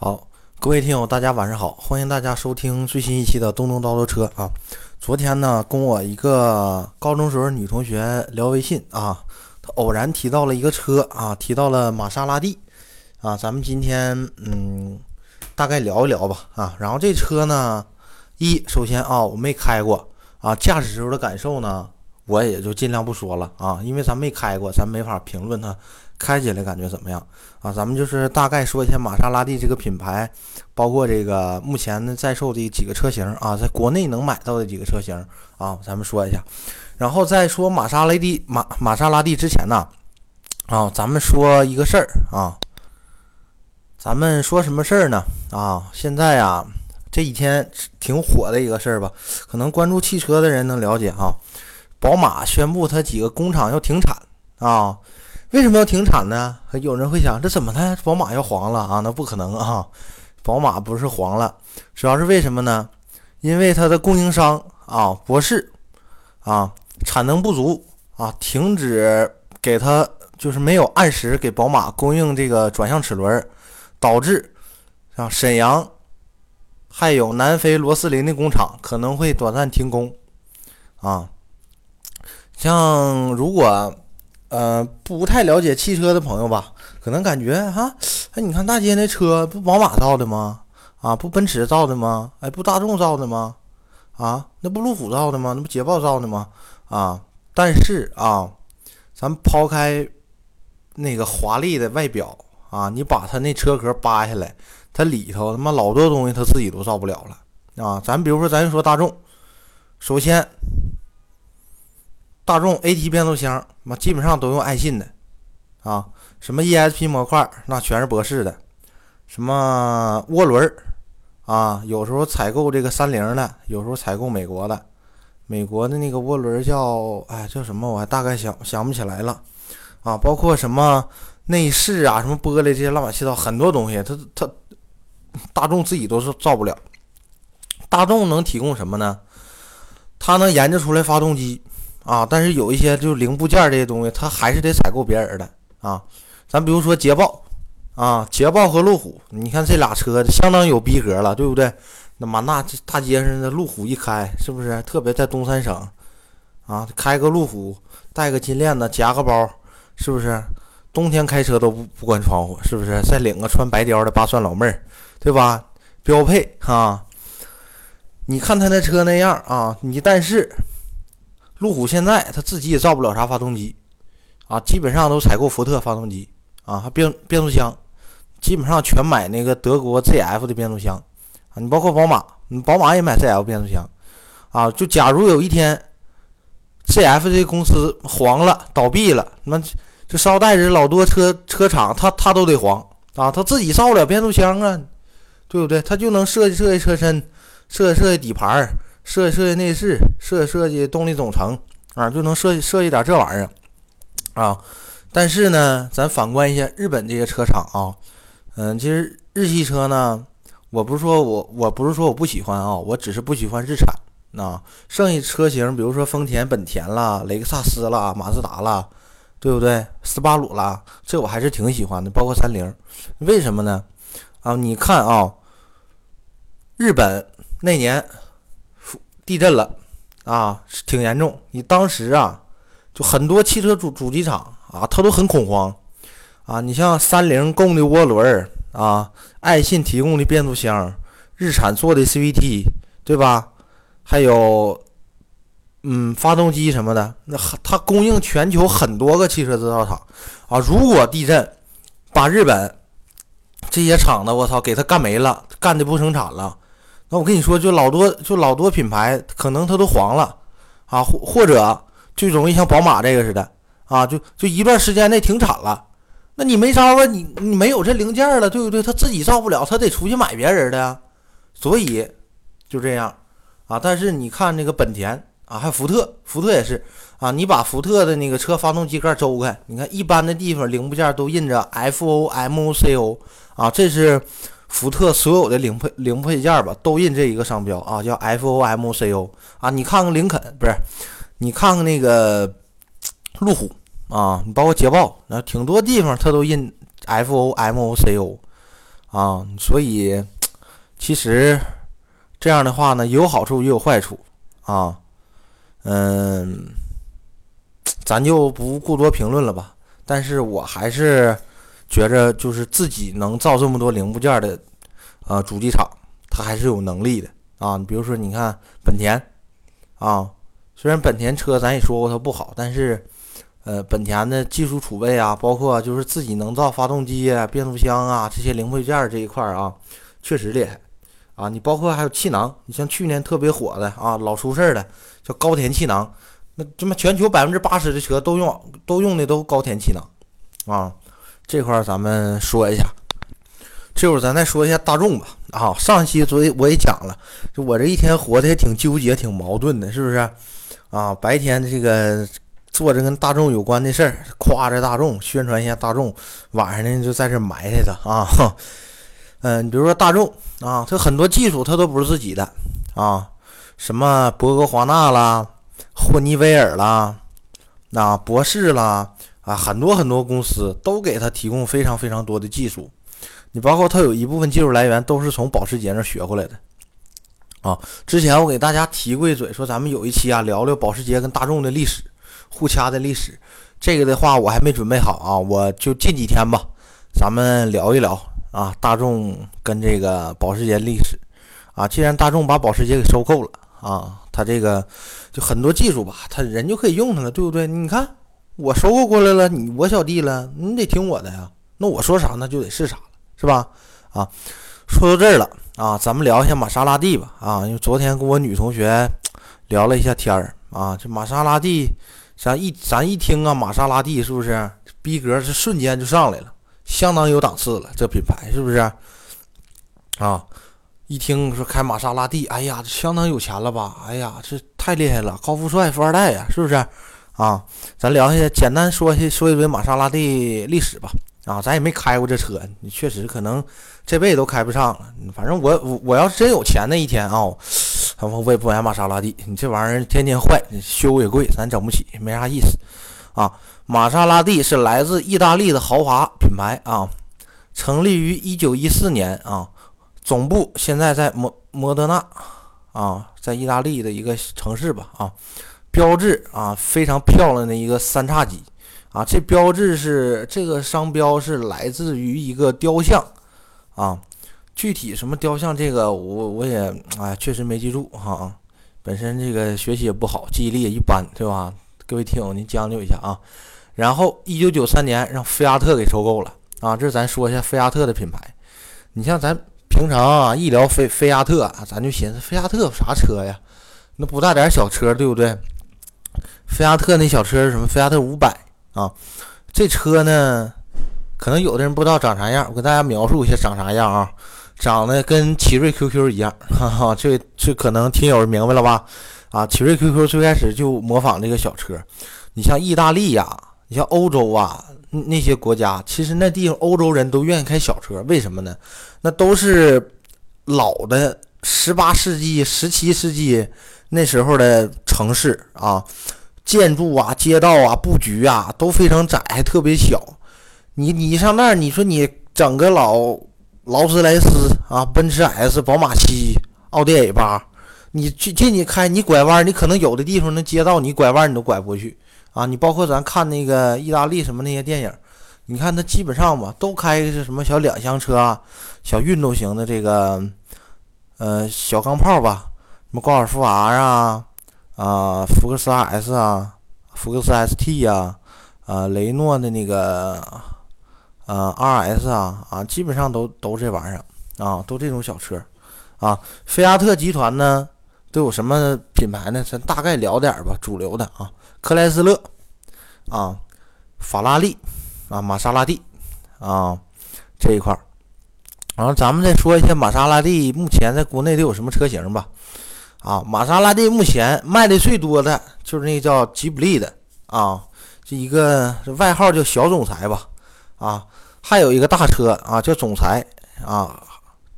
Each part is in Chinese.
好，各位听友，大家晚上好，欢迎大家收听最新一期的东东叨叨车啊。昨天呢，跟我一个高中时候女同学聊微信啊，她偶然提到了一个车啊，提到了玛莎拉蒂啊。咱们今天嗯，大概聊一聊吧啊。然后这车呢，一首先啊，我没开过啊，驾驶时候的感受呢，我也就尽量不说了啊，因为咱没开过，咱没法评论它。开起来感觉怎么样啊？咱们就是大概说一下玛莎拉蒂这个品牌，包括这个目前呢在售的几个车型啊，在国内能买到的几个车型啊，咱们说一下。然后在说玛莎拉蒂玛玛莎拉蒂之前呢，啊，咱们说一个事儿啊，咱们说什么事儿呢？啊，现在呀这几天挺火的一个事儿吧，可能关注汽车的人能了解哈。宝马宣布它几个工厂要停产啊。为什么要停产呢？有人会想，这怎么的？宝马要黄了啊？那不可能啊！宝马不是黄了，主要是为什么呢？因为它的供应商啊，博世啊，产能不足啊，停止给它，就是没有按时给宝马供应这个转向齿轮，导致啊，沈阳还有南非罗斯林的工厂可能会短暂停工啊。像如果。呃，不太了解汽车的朋友吧，可能感觉哈，哎，你看大街那车不宝马造的吗？啊，不奔驰造的吗？哎，不大众造的吗？啊，那不路虎造的吗？那不捷豹造的吗？啊，但是啊，咱抛开那个华丽的外表啊，你把它那车壳扒下来，它里头他妈老多东西它自己都造不了了啊。咱比如说，咱就说大众，首先。大众 AT 变速箱，妈基本上都用爱信的，啊，什么 ESP 模块，那全是博世的，什么涡轮啊，有时候采购这个三菱的，有时候采购美国的，美国的那个涡轮叫，哎，叫什么？我还大概想想不起来了，啊，包括什么内饰啊，什么玻璃这些乱七八糟很多东西，它它大众自己都是造不了，大众能提供什么呢？它能研制出来发动机。啊，但是有一些就是零部件这些东西，它还是得采购别人的啊。咱比如说捷豹啊，捷豹和路虎，你看这俩车相当有逼格了，对不对？那满大大街上的路虎一开，是不是特别在东三省啊？开个路虎，带个金链子，夹个包，是不是？冬天开车都不不关窗户，是不是？再领个穿白貂的八蒜老妹儿，对吧？标配哈。你看他那车那样啊，你但是。路虎现在他自己也造不了啥发动机，啊，基本上都采购福特发动机，啊，还变变速箱，基本上全买那个德国 ZF 的变速箱，啊，你包括宝马，你宝马也买 ZF 变速箱，啊，就假如有一天，ZF 这公司黄了倒闭了，那这捎带着老多车车厂他他都得黄，啊，他自己造不了变速箱啊，对不对？他就能设计设计车身，设计设计底盘。设计设计内饰，设计设计动力总成啊，就能设计设计点这玩意儿啊。但是呢，咱反观一下日本这些车厂啊，嗯，其实日系车呢，我不是说我我不是说我不喜欢啊，我只是不喜欢日产啊。剩下车型，比如说丰田、本田啦、雷克萨斯啦、马自达啦，对不对？斯巴鲁啦，这我还是挺喜欢的，包括三菱。为什么呢？啊，你看啊，日本那年。地震了，啊，挺严重。你当时啊，就很多汽车主主机厂啊，他都很恐慌，啊，你像三菱供的涡轮啊，爱信提供的变速箱，日产做的 CVT，对吧？还有，嗯，发动机什么的，那它供应全球很多个汽车制造厂啊。如果地震把日本这些厂子，我操，给它干没了，干的不生产了。那我跟你说，就老多就老多品牌，可能它都黄了啊，或或者就容易像宝马这个似的啊，就就一段时间内停产了。那你没招啊，你你没有这零件了，对不对？他自己造不了，他得出去买别人的呀。所以就这样啊。但是你看那个本田啊，还有福特，福特也是啊。你把福特的那个车发动机盖周开，你看一般的地方零部件都印着 FOMCO 啊，这是。福特所有的零配零配件吧，都印这一个商标啊，叫 FOMCO 啊。你看看林肯不是？你看看那个路虎啊，你包括捷豹，那挺多地方它都印 FOMCO 啊，所以其实这样的话呢，有好处也有坏处啊。嗯，咱就不过多评论了吧。但是我还是觉着，就是自己能造这么多零部件的，呃，主机厂，它还是有能力的啊。你比如说，你看本田啊，虽然本田车咱也说过它不好，但是，呃，本田的技术储备啊，包括就是自己能造发动机啊、变速箱啊这些零配件这一块啊，确实厉害啊。你包括还有气囊，你像去年特别火的啊，老出事儿的叫高田气囊。那他妈全球百分之八十的车都用都用的都高田气囊，啊，这块儿咱们说一下。这会儿咱再说一下大众吧。啊，上期昨天我也讲了，就我这一天活的也挺纠结、挺矛盾的，是不是？啊，白天这个做着跟大众有关的事儿，夸着大众，宣传一下大众；晚上呢就在这埋汰他啊。嗯，比如说大众啊，它很多技术它都不是自己的啊，什么博格华纳啦。霍尼韦尔啦，那博士啦，啊，很多很多公司都给他提供非常非常多的技术。你包括他有一部分技术来源都是从保时捷那学回来的。啊，之前我给大家提过一嘴，说咱们有一期啊聊聊保时捷跟大众的历史，互掐的历史。这个的话我还没准备好啊，我就近几天吧，咱们聊一聊啊，大众跟这个保时捷历史。啊，既然大众把保时捷给收购了啊。他这个就很多技术吧，他人就可以用它了，对不对？你看我收购过来了，你我小弟了，你得听我的呀。那我说啥那就得是啥了，是吧？啊，说到这儿了啊，咱们聊一下玛莎拉蒂吧。啊，因为昨天跟我女同学聊了一下天儿啊，这玛莎拉蒂，咱一咱一听啊，玛莎拉蒂是不是逼格是瞬间就上来了，相当有档次了，这品牌是不是？啊。一听说开玛莎拉蒂，哎呀，相当有钱了吧？哎呀，这太厉害了，高富帅、富二代呀，是不是？啊，咱聊一下，简单说一说一堆玛莎拉蒂历史吧。啊，咱也没开过这车，你确实可能这辈子都开不上了。反正我我要是真有钱那一天啊，我我也不买玛莎拉蒂。你这玩意儿天天坏，修也贵，咱整不起，没啥意思。啊，玛莎拉蒂是来自意大利的豪华品牌啊，成立于一九一四年啊。总部现在在摩摩德纳，啊，在意大利的一个城市吧，啊，标志啊非常漂亮的一个三叉戟，啊，这标志是这个商标是来自于一个雕像，啊，具体什么雕像这个我我也哎确实没记住哈，本身这个学习也不好，记忆力也一般，对吧？各位听友您将就一下啊。然后一九九三年让菲亚特给收购了，啊，这咱说一下菲亚特的品牌，你像咱。平常啊，一聊菲菲亚特，咱就寻思菲亚特啥车呀？那不大点小车，对不对？菲亚特那小车是什么？菲亚特五百啊，这车呢，可能有的人不知道长啥样，我给大家描述一下长啥样啊，长得跟奇瑞 QQ 一样，哈哈，这这可能听友明白了吧？啊，奇瑞 QQ 最开始就模仿这个小车，你像意大利呀，你像欧洲啊。那些国家其实那地方欧洲人都愿意开小车，为什么呢？那都是老的十八世纪、十七世纪那时候的城市啊，建筑啊、街道啊、布局啊都非常窄，还特别小。你你上那儿，你说你整个老劳斯莱斯啊、奔驰 S、宝马七、奥迪 A 八，你去进去开，你拐弯，你可能有的地方那街道你拐弯你都拐不过去。啊，你包括咱看那个意大利什么那些电影，你看他基本上吧，都开的是什么小两厢车啊，小运动型的这个，呃，小钢炮吧，什么高尔夫 R 啊，啊，福克斯 RS 啊，福克斯 ST 呀，啊，雷诺的那个，啊，RS 啊，啊，基本上都都这玩意儿啊，都这种小车，啊，菲亚特集团呢都有什么品牌呢？咱大概聊点吧，主流的啊。克莱斯勒，啊，法拉利，啊，玛莎拉蒂，啊，这一块儿，然后咱们再说一下玛莎拉蒂目前在国内都有什么车型吧，啊，玛莎拉蒂目前卖的最多的就是那个叫吉普力的，啊，这一个外号叫小总裁吧，啊，还有一个大车啊叫总裁，啊，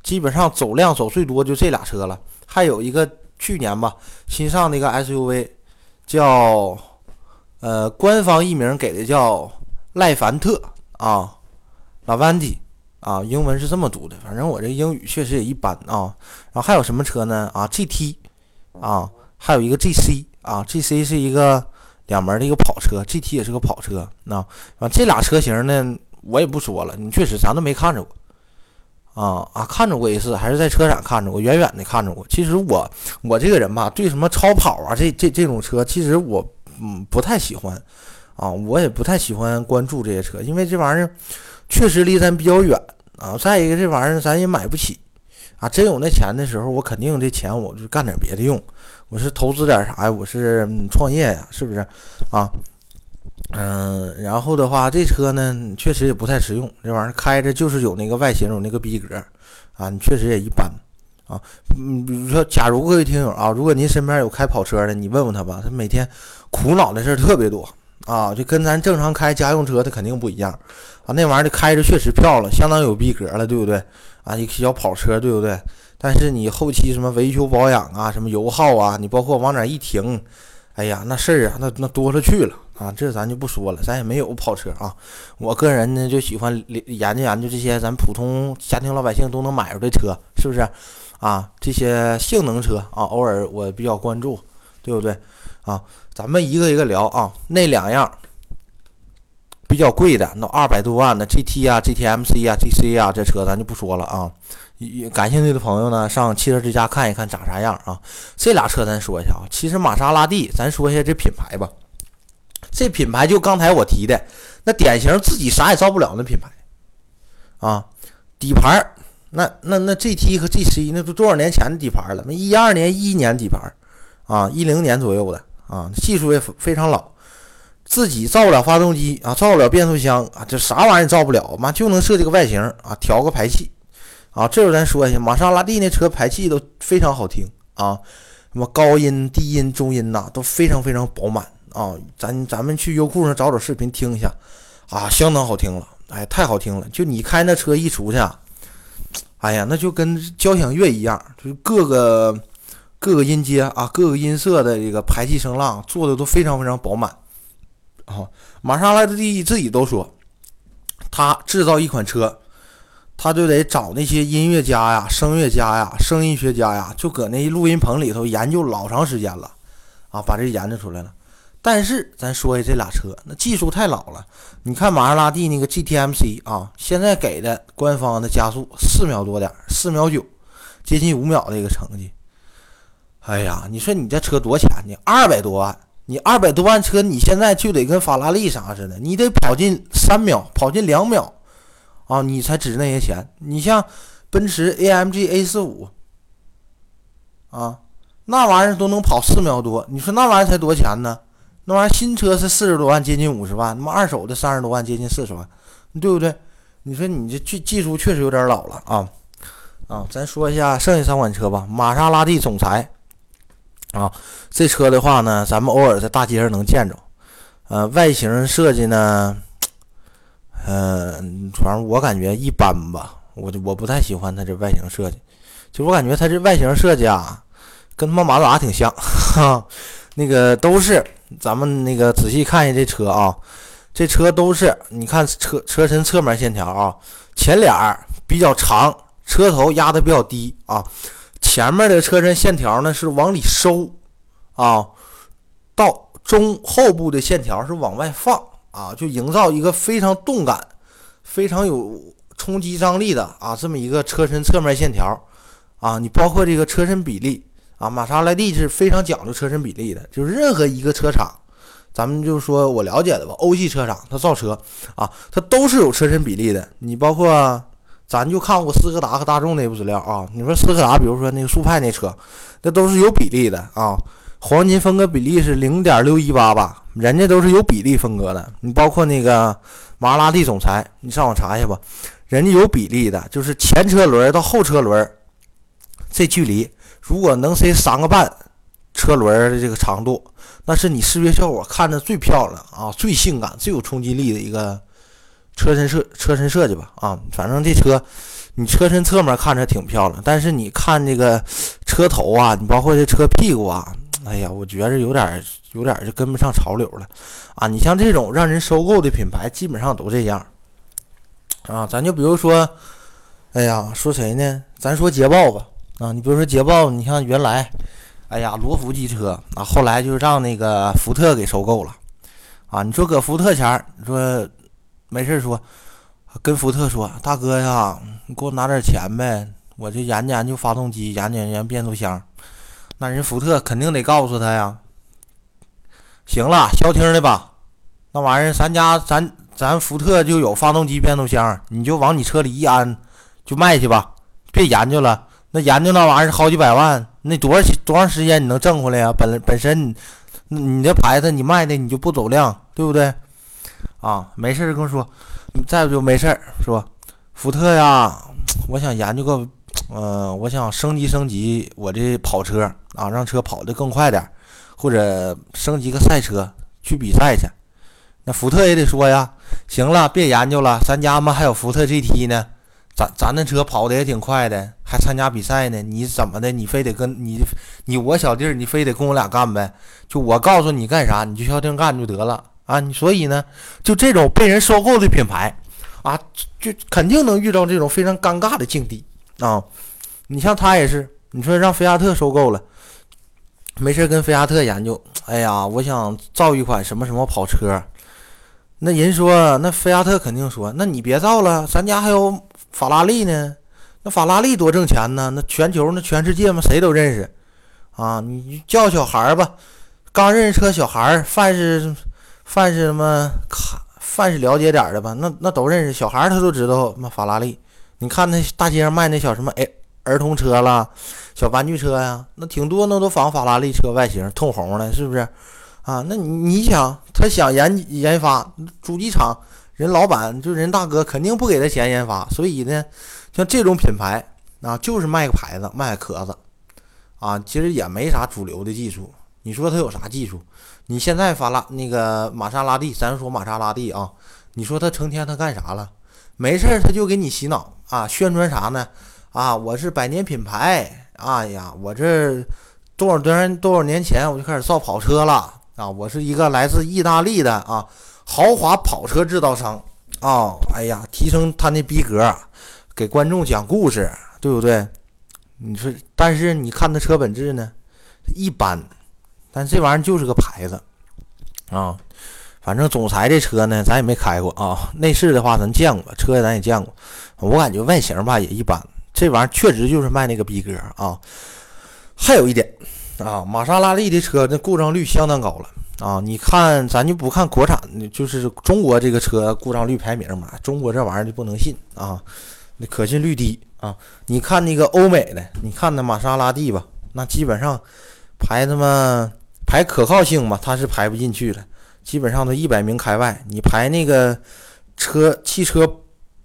基本上走量走最多就这俩车了，还有一个去年吧新上的一个 SUV 叫。呃，官方译名给的叫赖凡特啊，拉万迪啊，英文是这么读的，反正我这英语确实也一般啊。然后还有什么车呢？啊，GT 啊，还有一个 GC 啊，GC 是一个两门的一个跑车，GT 也是个跑车。那啊，这俩车型呢，我也不说了，你确实咱都没看着过啊啊，看着过一次，还是在车展看着过，远远的看着过。其实我我这个人吧，对什么超跑啊这这这种车，其实我嗯不太喜欢啊，我也不太喜欢关注这些车，因为这玩意儿。确实离咱比较远啊！再一个，这玩意儿咱也买不起啊！真有那钱的时候，我肯定这钱我就干点别的用。我是投资点啥呀？我是创业呀，是不是啊？嗯，然后的话，这车呢，确实也不太实用。这玩意儿开着就是有那个外形，有那个逼格啊，你确实也一般啊。嗯，比如说，假如各位听友啊，如果您身边有开跑车的，你问问他吧，他每天苦恼的事儿特别多。啊，就跟咱正常开家用车的肯定不一样啊！那玩意儿开着确实漂亮，相当有逼格了，对不对？啊，一个小跑车，对不对？但是你后期什么维修保养啊，什么油耗啊，你包括往哪一停，哎呀，那事儿啊，那那多了去了啊！这咱就不说了，咱也没有跑车啊。我个人呢就喜欢研究研究这些咱普通家庭老百姓都能买着的车，是不是？啊，这些性能车啊，偶尔我比较关注，对不对？啊。咱们一个一个聊啊，那两样比较贵的，那二百多万的 GT 啊、GTMC 啊、GC 啊，这车咱就不说了啊。感兴趣的朋友呢，上汽车之家看一看长啥样啊。这俩车咱说一下啊。其实玛莎拉蒂，咱说一下这品牌吧。这品牌就刚才我提的那典型自己啥也造不了那品牌啊。底盘那那那 GT 和 GC 那都多少年前的底盘了？那一二年、一一年底盘啊，一零年左右的。啊，技术也非常老，自己造不了发动机啊，造不了变速箱啊，这啥玩意儿造不了？妈就能设计个外形啊，调个排气啊。这会咱说一下，玛莎拉蒂那车排气都非常好听啊，什么高音、低音、中音呐，都非常非常饱满啊。咱咱们去优酷上找找视频听一下啊，相当好听了，哎，太好听了。就你开那车一出去，啊哎呀，那就跟交响乐一样，就是各个。各个音阶啊，各个音色的这个排气声浪做的都非常非常饱满啊。玛莎拉蒂自己都说，他制造一款车，他就得找那些音乐家呀、声乐家呀、声音学家呀，就搁那录音棚里头研究老长时间了啊，把这研究出来了。但是咱说一下这俩车，那技术太老了。你看玛莎拉蒂那个 GTMC 啊，现在给的官方的加速四秒多点，四秒九，接近五秒的一个成绩。哎呀，你说你这车多钱呢？二百多万，你二百多万车，你现在就得跟法拉利啥似的，你得跑进三秒，跑进两秒，啊，你才值那些钱。你像奔驰 AMG A 四五，啊，那玩意儿都能跑四秒多，你说那玩意儿才多钱呢？那玩意儿新车是四十多万，接近五十万，他妈二手的三十多万，接近四十万，对不对？你说你这技技术确实有点老了啊啊！咱说一下剩下三款车吧，玛莎拉蒂总裁。啊，这车的话呢，咱们偶尔在大街上能见着。呃，外形设计呢，嗯，反正我感觉一般吧。我就我不太喜欢它这外形设计，就我感觉它这外形设计啊，跟他妈马自达挺像。哈，那个都是咱们那个仔细看一下这车啊，这车都是你看车车身侧面线条啊，前脸比较长，车头压的比较低啊。前面的车身线条呢是往里收，啊，到中后部的线条是往外放啊，就营造一个非常动感、非常有冲击张力的啊这么一个车身侧面线条啊。你包括这个车身比例啊，玛莎拉蒂是非常讲究车身比例的，就是任何一个车厂，咱们就说我了解的吧，欧系车厂它造车啊，它都是有车身比例的。你包括。咱就看过斯柯达和大众那部资料啊，你说斯柯达，比如说那个速派那车，那都是有比例的啊，黄金分割比例是零点六一八吧，人家都是有比例分割的。你包括那个玛莎拉蒂总裁，你上网查一下吧，人家有比例的，就是前车轮到后车轮这距离，如果能塞三个半车轮的这个长度，那是你视觉效果看着最漂亮啊，最性感、最有冲击力的一个。车身设车身设计吧，啊，反正这车，你车身侧面看着挺漂亮，但是你看这个车头啊，你包括这车屁股啊，哎呀，我觉着有点有点就跟不上潮流了，啊，你像这种让人收购的品牌，基本上都这样，啊，咱就比如说，哎呀，说谁呢？咱说捷豹吧。啊，你比如说捷豹，你像原来，哎呀，罗孚机车啊，后来就让那个福特给收购了。啊，你说搁福特前儿，你说没事说，跟福特说，大哥呀，你给我拿点钱呗，我就研究研究发动机，研究研究变速箱。那人福特肯定得告诉他呀。行了，消停的吧。那玩意儿，咱家咱咱福特就有发动机、变速箱，你就往你车里一安，就卖去吧，别研究了。那研究那玩意儿好几百万，那多少多长时间你能挣回来呀？本本身，你这牌子你卖的你就不走量，对不对？啊，没事跟我说。再不就没事儿说，福特呀，我想研究个，嗯，我想升级升级我这跑车啊，让车跑得更快点，或者升级个赛车去比赛去。那福特也得说呀，行了，别研究了，咱家嘛还有福特 GT 呢，咱咱那车跑的也挺快的，还参加比赛呢。你怎么的？你非得跟你你我小弟儿，你非得跟我俩干呗？就我告诉你干啥，你就消停干就得了啊！你所以呢，就这种被人收购的品牌啊，就肯定能遇到这种非常尴尬的境地啊。你像他也是，你说让菲亚特收购了，没事跟菲亚特研究，哎呀，我想造一款什么什么跑车。那人说，那菲亚特肯定说，那你别造了，咱家还有法拉利呢。那法拉利多挣钱呢，那全球那全世界嘛，谁都认识啊。你叫小孩吧，刚认识车小孩，凡是凡是什么看，凡是了解点的吧，那那都认识。小孩他都知道嘛，法拉利。你看那大街上卖那小什么哎儿童车啦，小玩具车呀，那挺多，那都仿法拉利车外形，通红的，是不是？啊，那你你想，他想研研发主机厂，人老板就人大哥肯定不给他钱研发，所以呢，像这种品牌啊，就是卖个牌子，卖个壳子，啊，其实也没啥主流的技术。你说他有啥技术？你现在法拉那个玛莎拉蒂，咱说玛莎拉蒂啊，你说他成天他干啥了？没事他就给你洗脑啊，宣传啥呢？啊，我是百年品牌，哎呀，我这多少多少多少年前我就开始造跑车了。啊，我是一个来自意大利的啊豪华跑车制造商啊，哎呀，提升他那逼格，给观众讲故事，对不对？你说，但是你看他车本质呢，一般，但这玩意儿就是个牌子啊。反正总裁这车呢，咱也没开过啊。内饰的话，咱见过，车咱也见过，我感觉外形吧也一般。这玩意儿确实就是卖那个逼格啊。还有一点。啊，玛莎拉蒂的车那故障率相当高了啊！你看，咱就不看国产的，就是中国这个车故障率排名嘛，中国这玩意儿就不能信啊，那可信率低啊！你看那个欧美的，你看那玛莎拉蒂吧，那基本上排他妈排可靠性嘛，它是排不进去的，基本上都一百名开外。你排那个车汽车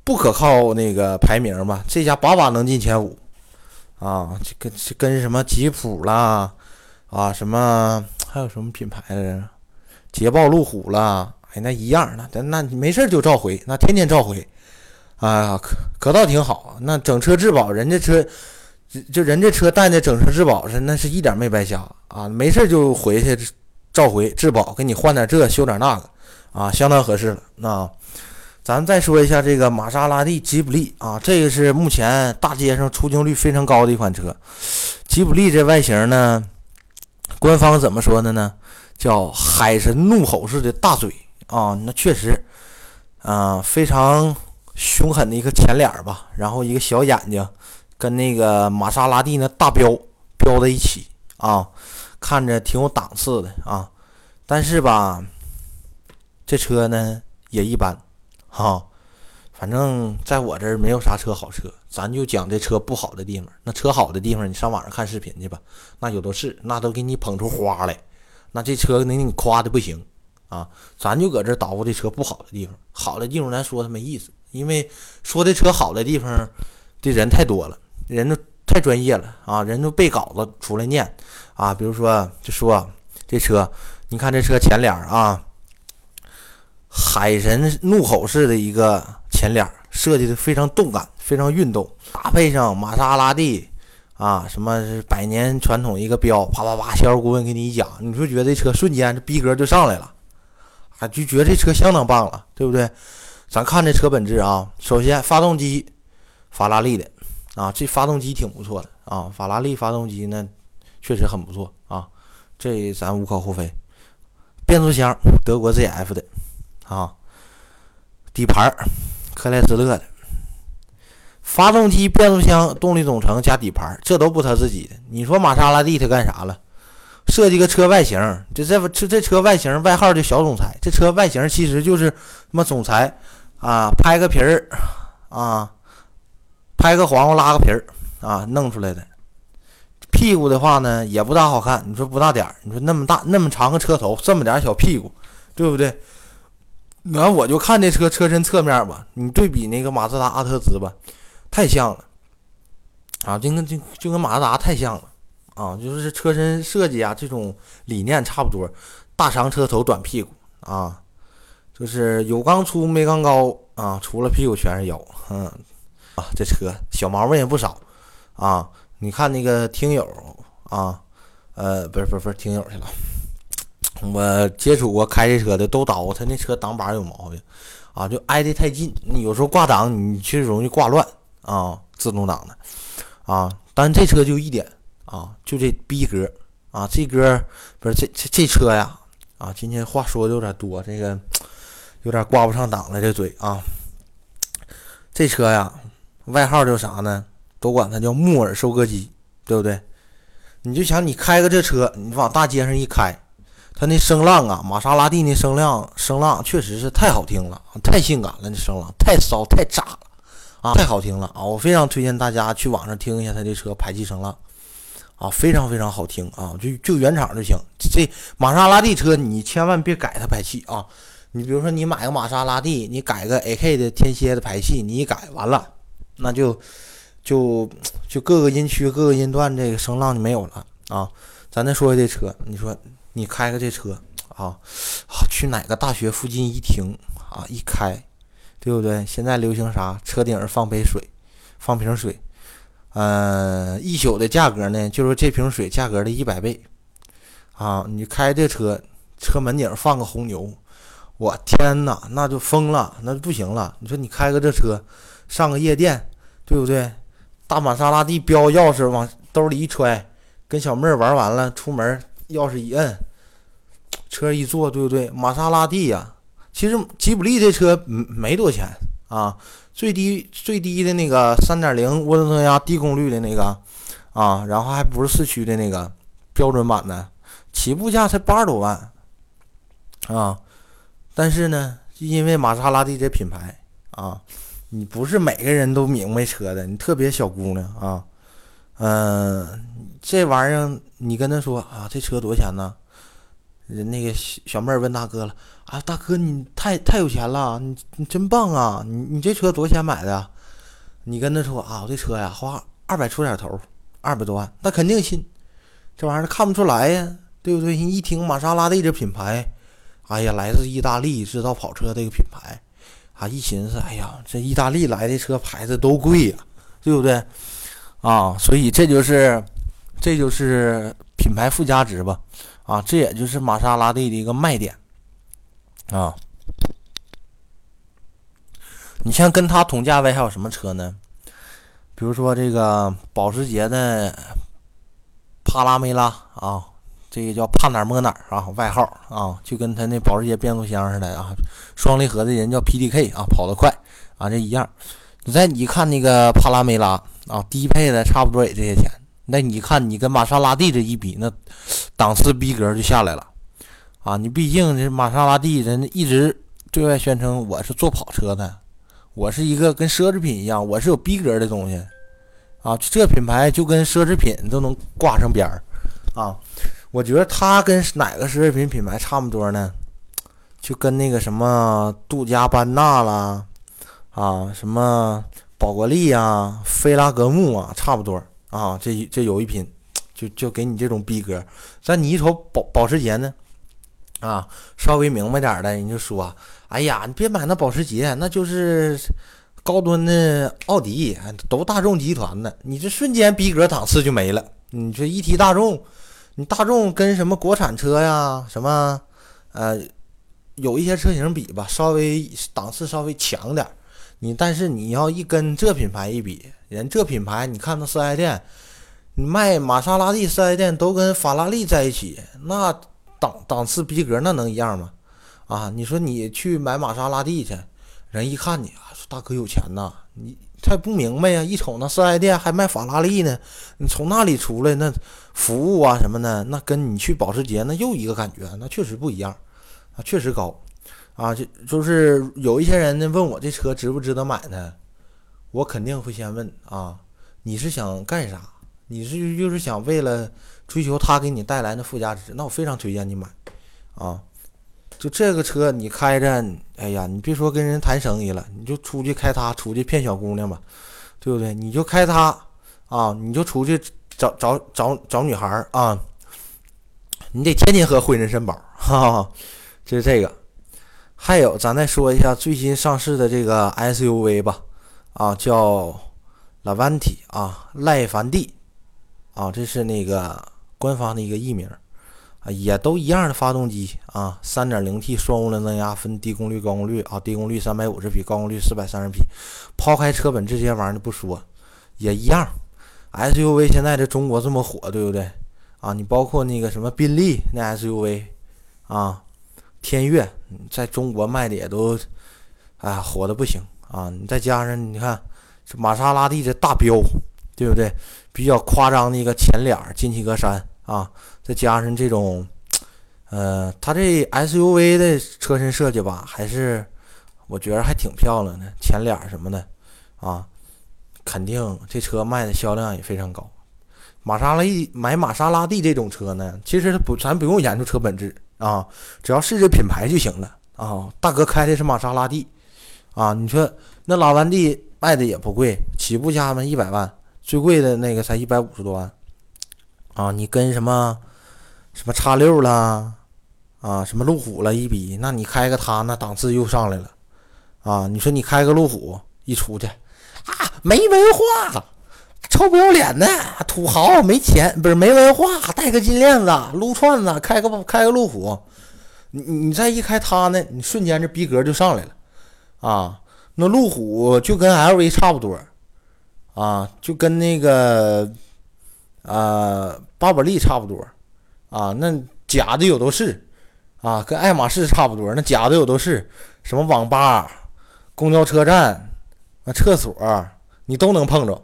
不可靠那个排名吧，这家把把能进前五啊！这跟跟什么吉普啦。啊，什么还有什么品牌的？捷豹、路虎了，哎，那一样，那那没事就召回，那天天召回，啊，可可倒挺好。那整车质保，人家车就人家车带的整车质保是，那是一点没白瞎啊，没事就回去召回质保，给你换点这修点那个，啊，相当合适了。那咱再说一下这个玛莎拉蒂吉普力啊，这个是目前大街上出镜率非常高的一款车。吉普力这外形呢？官方怎么说的呢？叫海神怒吼式的大嘴啊，那确实，啊，非常凶狠的一个前脸吧，然后一个小眼睛，跟那个玛莎拉蒂那大标标在一起啊，看着挺有档次的啊。但是吧，这车呢也一般，哈，反正在我这儿没有啥车好车。咱就讲这车不好的地方，那车好的地方，你上网上看视频去吧，那有的是，那都给你捧出花来，那这车能给你夸的不行啊。咱就搁这捣鼓这车不好的地方，好的地方咱说它没意思，因为说这车好的地方的人太多了，人都太专业了啊，人都背稿子出来念啊。比如说就说这车，你看这车前脸啊，海神怒吼式的一个前脸。设计的非常动感，非常运动，搭配上玛莎拉蒂啊，什么是百年传统一个标，啪啪啪，销售顾问给你一讲，你就觉得这车瞬间这逼格就上来了，啊，就觉得这车相当棒了，对不对？咱看这车本质啊，首先发动机法拉利的啊，这发动机挺不错的啊，法拉利发动机呢确实很不错啊，这咱无可厚非。变速箱德国 ZF 的啊，底盘克莱斯勒的，发动机、变速箱、动力总成加底盘，这都不他自己的。你说玛莎拉蒂他干啥了？设计个车外形，这这这这车外形外号就小总裁。这车外形其实就是他妈总裁啊，拍个皮儿啊，拍个黄瓜拉个皮儿啊，弄出来的。屁股的话呢，也不大好看。你说不大点儿？你说那么大那么长个车头，这么点小屁股，对不对？完我就看这车车身侧面吧，你对比那个马自达阿特兹吧，太像了啊，就跟就就跟马自达太像了啊，就是车身设计啊，这种理念差不多。大长车头，短屁股啊，就是有缸粗没缸高啊，除了屁股全是腰。嗯啊，这车小毛病也不少啊。你看那个听友啊，呃，不是不是不是听友去了。我接触过开这车的都叨，他那车挡板有毛病啊，就挨得太近，你有时候挂档你确实容易挂乱啊，自动挡的啊。但这车就一点啊，就这逼格啊，这歌不是这这这车呀啊，今天话说的有点多，这个有点挂不上档了这嘴啊。这车呀，外号叫啥呢？都管它叫木耳收割机，对不对？你就想你开个这车，你往大街上一开，它那声浪啊，玛莎拉蒂那声浪，声浪确实是太好听了，太性感了，那声浪太骚太炸了啊，太好听了啊！我非常推荐大家去网上听一下它这车排气声浪啊，非常非常好听啊，就就原厂就行。这玛莎拉蒂车你千万别改它排气啊！你比如说你买个玛莎拉蒂，你改个 AK 的天蝎的排气，你一改完了，那就。就就各个音区、各个音段，这个声浪就没有了啊！咱再说这车，你说你开个这车啊，去哪个大学附近一停啊，一开，对不对？现在流行啥？车顶上放杯水，放瓶水，呃，一宿的价格呢，就是这瓶水价格的一百倍啊！你开这车，车门顶放个红牛，我天哪，那就疯了，那就不行了！你说你开个这车，上个夜店，对不对？大玛莎拉蒂标钥匙往兜里一揣，跟小妹儿玩完了，出门钥匙一摁，车一坐，对不对？玛莎拉蒂呀，其实吉普力这车没多钱啊，最低最低的那个三点零涡轮增压低功率的那个啊，然后还不是四驱的那个标准版的，起步价才八十多万啊，但是呢，因为玛莎拉蒂这品牌啊。你不是每个人都明白车的，你特别小姑娘啊，嗯，这玩意儿你跟他说啊，这车多少钱呢？人那个小小妹儿问大哥了啊，大哥你太太有钱了，你你真棒啊，你你这车多少钱买的？你跟他说啊，我这车呀花二百出点头，二百多万，那肯定信，这玩意儿看不出来呀，对不对？一听玛莎拉蒂这品牌，哎呀，来自意大利制造跑车这个品牌。啊，一寻思，哎呀，这意大利来的车牌子都贵呀，对不对？啊，所以这就是，这就是品牌附加值吧？啊，这也就是玛莎拉蒂的一个卖点啊。你像跟它同价位还有什么车呢？比如说这个保时捷的帕拉梅拉啊。这个叫怕哪儿摸哪儿啊，外号啊，就跟他那保时捷变速箱似的啊。双离合的人叫 PDK 啊，跑得快啊，这一样。你再你看那个帕拉梅拉啊，低配的差不多也这些钱。那你看你跟玛莎拉蒂这一比，那档次逼格就下来了啊。你毕竟这玛莎拉蒂人一直对外宣称我是做跑车的，我是一个跟奢侈品一样，我是有逼格的东西啊。这品牌就跟奢侈品都能挂上边儿啊。我觉得它跟哪个奢侈品品牌差不多呢？就跟那个什么杜嘉班纳啦，啊，什么宝格丽啊、菲拉格慕啊，差不多啊。这这有一品，就就给你这种逼格。但你一瞅保保时捷呢，啊，稍微明白点的人就说：“哎呀，你别买那保时捷，那就是高端的奥迪，都大众集团的。你这瞬间逼格档次就没了。你这一提大众。”你大众跟什么国产车呀，什么，呃，有一些车型比吧，稍微档次稍微强点儿。你但是你要一跟这品牌一比，人这品牌你看那四 S 店，你卖玛莎拉蒂四 S 店都跟法拉利在一起，那档档次逼格那能一样吗？啊，你说你去买玛莎拉蒂去，人一看你啊，大哥有钱呐，你他不明白呀，一瞅那四 S 店还卖法拉利呢，你从那里出来那服务啊什么的，那跟你去保时捷那又一个感觉，那确实不一样啊，确实高。啊，就就是有一些人呢问我这车值不值得买呢？我肯定会先问啊，你是想干啥？你是就是想为了追求它给你带来的附加值？那我非常推荐你买啊！就这个车你开着，哎呀，你别说跟人谈生意了，你就出去开它，出去骗小姑娘吧，对不对？你就开它啊，你就出去找找找找女孩啊，你得天天喝汇仁参宝，哈哈，就是这个。还有，咱再说一下最新上市的这个 SUV 吧，啊，叫 Lavanti 啊，赖凡蒂啊，这是那个官方的一个译名也都一样的发动机啊三点零 T 双涡轮增压，分低功率、高功率啊，低功率三百五十匹，高功率四百三十匹。抛开车本这些玩意儿不说，也一样。SUV 现在这中国这么火，对不对？啊，你包括那个什么宾利那 SUV 啊。天悦在中国卖的也都，哎，火的不行啊！你再加上你看这玛莎拉蒂这大标，对不对？比较夸张的一个前脸进气格栅啊，再加上这种，呃，它这 SUV 的车身设计吧，还是我觉得还挺漂亮的，前脸什么的啊，肯定这车卖的销量也非常高。玛莎拉蒂买玛莎拉蒂这种车呢，其实不，咱不用研究车本质。啊，只要是这品牌就行了啊！大哥开的是玛莎拉蒂啊，你说那拉完蒂卖的也不贵，起步价嘛一百万，最贵的那个才一百五十多万啊！你跟什么什么叉六啦啊，什么路虎了一比，那你开个它那档次又上来了啊！你说你开个路虎一出去啊，没文化。臭不要脸的土豪，没钱不是没文化，戴个金链子，撸串子，开个开个路虎，你你再一开它呢，你瞬间这逼格就上来了啊！那路虎就跟 LV 差不多啊，就跟那个啊巴宝莉差不多啊，那假的有都是啊，跟爱马仕差不多，那假的有都是什么网吧、公交车站、啊厕所，你都能碰着。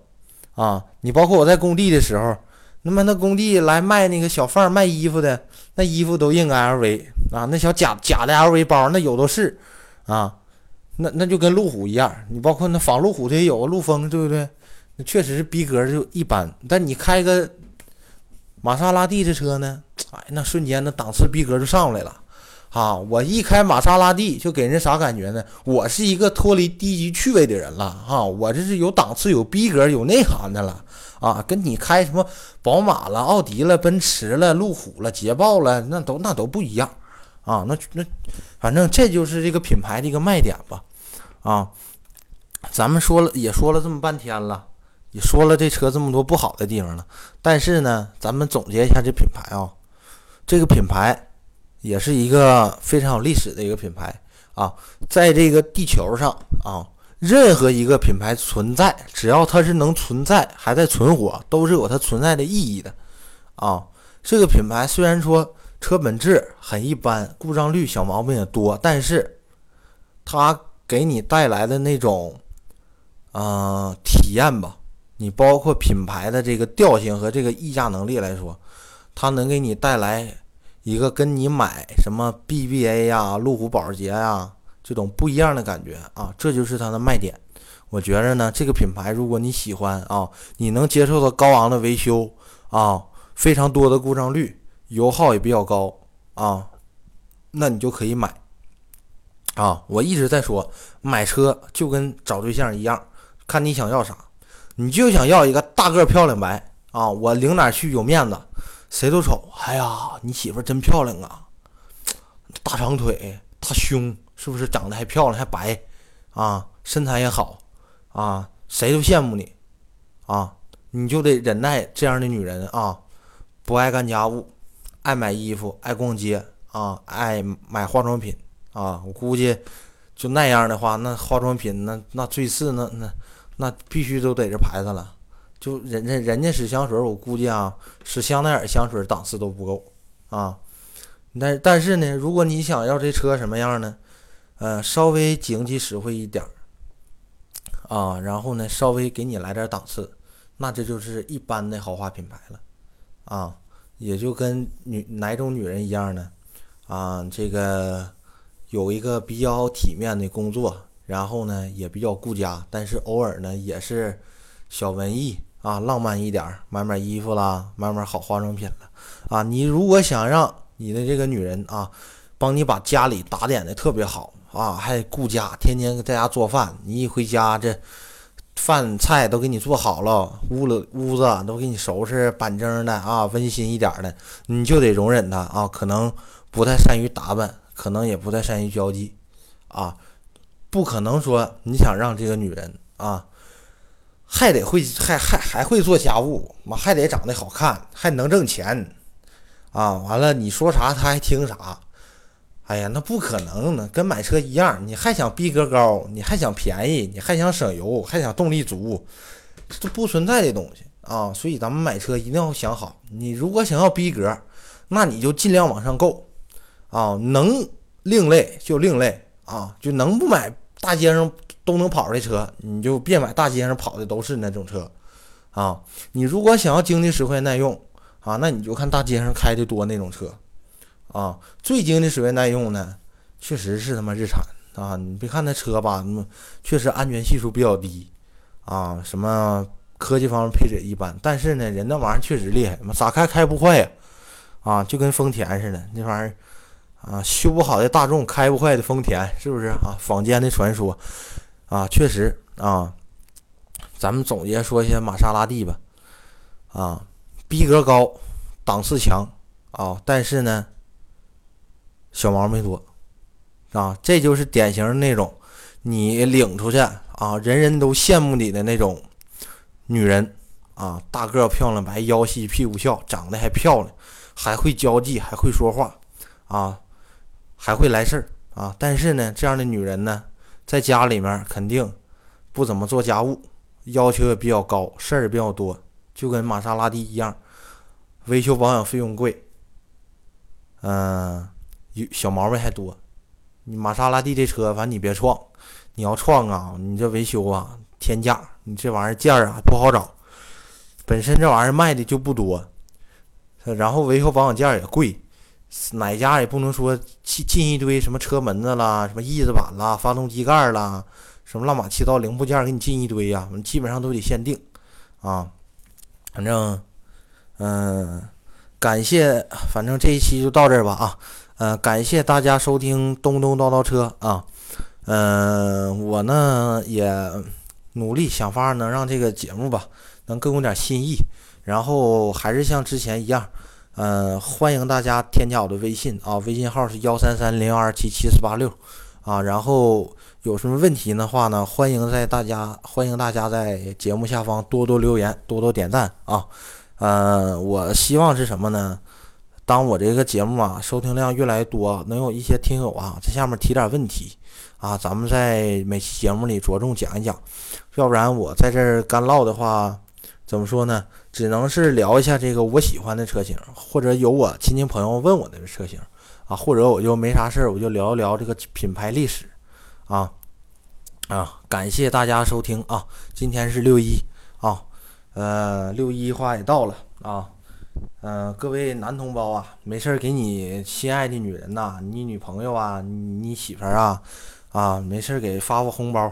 啊，你包括我在工地的时候，那么那工地来卖那个小贩卖衣服的，那衣服都印个 LV 啊，那小假假的 LV 包那有都是啊，那那就跟路虎一样，你包括那仿路虎的也有陆风，对不对？那确实是逼格就一般，但你开个玛莎拉蒂这车呢，哎，那瞬间那档次逼格就上来了。啊！我一开玛莎拉蒂就给人啥感觉呢？我是一个脱离低级趣味的人了啊！我这是有档次、有逼格、有内涵的了啊！跟你开什么宝马了、奥迪了、奔驰了、路虎了、捷豹了，那都那都不一样啊！那那反正这就是这个品牌的一个卖点吧啊！咱们说了也说了这么半天了，也说了这车这么多不好的地方了，但是呢，咱们总结一下这品牌啊，这个品牌。也是一个非常有历史的一个品牌啊，在这个地球上啊，任何一个品牌存在，只要它是能存在，还在存活，都是有它存在的意义的啊。这个品牌虽然说车本质很一般，故障率小毛病也多，但是它给你带来的那种啊体验吧，你包括品牌的这个调性和这个溢价能力来说，它能给你带来。一个跟你买什么 BBA 呀、路虎保时捷呀这种不一样的感觉啊，这就是它的卖点。我觉着呢，这个品牌如果你喜欢啊，你能接受到高昂的维修啊，非常多的故障率，油耗也比较高啊，那你就可以买啊。我一直在说，买车就跟找对象一样，看你想要啥，你就想要一个大个漂亮白啊，我领哪去有面子。谁都瞅，哎呀，你媳妇真漂亮啊，大长腿，大胸，是不是长得还漂亮，还白，啊，身材也好，啊，谁都羡慕你，啊，你就得忍耐这样的女人啊，不爱干家务，爱买衣服，爱逛街，啊，爱买化妆品，啊，我估计就那样的话，那化妆品那那最次那那那必须都得这牌子了。就人家人家使香水，我估计啊，使香奈儿香水档次都不够啊。但但是呢，如果你想要这车什么样呢？呃，稍微经济实惠一点儿啊，然后呢，稍微给你来点档次，那这就是一般的豪华品牌了啊。也就跟女哪种女人一样呢？啊，这个有一个比较体面的工作，然后呢也比较顾家，但是偶尔呢也是小文艺。啊，浪漫一点，买买衣服啦，买买好化妆品了。啊，你如果想让你的这个女人啊，帮你把家里打点的特别好啊，还顾家，天天在家做饭，你一回家这饭菜都给你做好了，屋了屋子都给你收拾板正的啊，温馨一点的，你就得容忍她啊，可能不太善于打扮，可能也不太善于交际，啊，不可能说你想让这个女人啊。还得会，还还还会做家务，妈还得长得好看，还能挣钱，啊，完了你说啥他还听啥，哎呀，那不可能呢，跟买车一样，你还想逼格高，你还想便宜，你还想省油，还想动力足，这不存在的东西啊！所以咱们买车一定要想好，你如果想要逼格，那你就尽量往上够，啊，能另类就另类啊，就能不买大街上。都能跑的车，你就别买大街上跑的都是那种车，啊，你如果想要经济实惠耐用啊，那你就看大街上开的多那种车，啊，最经济实惠耐用的确实是他妈日产。啊，你别看那车吧，确实安全系数比较低，啊，什么科技方面配置也一般，但是呢，人那玩意儿确实厉害，咋开开不坏呀，啊，就跟丰田似的那玩意儿，啊，修不好的大众开不坏的丰田，是不是啊？坊间的传说。啊，确实啊，咱们总结说一下玛莎拉蒂吧，啊，逼格高，档次强啊，但是呢，小毛没多啊，这就是典型那种你领出去啊，人人都羡慕你的那种女人啊，大个漂亮白，腰细屁股翘，长得还漂亮，还会交际，还会说话啊，还会来事儿啊，但是呢，这样的女人呢。在家里面肯定不怎么做家务，要求也比较高，事儿也比较多，就跟玛莎拉蒂一样，维修保养费用贵，嗯，有小毛病还多。你玛莎拉蒂这车，反正你别撞，你要撞啊，你这维修啊，天价，你这玩意儿件儿啊不好找，本身这玩意儿卖的就不多，然后维修保养件儿也贵。哪家也不能说进进一堆什么车门子啦、什么翼子板啦、发动机盖啦，什么乱码七糟零部件给你进一堆呀，基本上都得限定啊。反正，嗯，感谢，反正这一期就到这儿吧啊。呃，感谢大家收听东东叨叨车啊。嗯，我呢也努力想法能让这个节目吧能更有点新意，然后还是像之前一样。嗯，欢迎大家添加我的微信啊，微信号是幺三三零二七七四八六啊。然后有什么问题的话呢，欢迎在大家欢迎大家在节目下方多多留言，多多点赞啊。嗯，我希望是什么呢？当我这个节目啊收听量越来越多，能有一些听友啊在下面提点问题啊，咱们在每期节目里着重讲一讲，要不然我在这儿干唠的话。怎么说呢？只能是聊一下这个我喜欢的车型，或者有我亲戚朋友问我的车型啊，或者我就没啥事儿，我就聊一聊这个品牌历史啊啊！感谢大家收听啊！今天是六一啊，呃，六一花也到了啊，嗯，各位男同胞啊，没事儿给你心爱的女人呐，你女朋友啊，你媳妇儿啊啊，没事儿给发发红包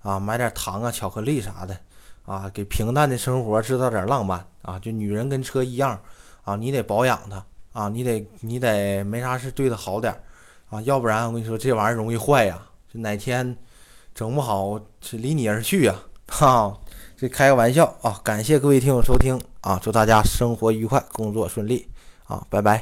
啊，买点糖啊、巧克力啥的。啊，给平淡的生活制造点浪漫啊！就女人跟车一样啊，你得保养它啊，你得你得没啥事对它好点啊，要不然我跟你说这玩意儿容易坏呀，这哪天整不好是离你而去呀！哈，这开个玩笑啊！感谢各位听友收听啊，祝大家生活愉快，工作顺利啊！拜拜。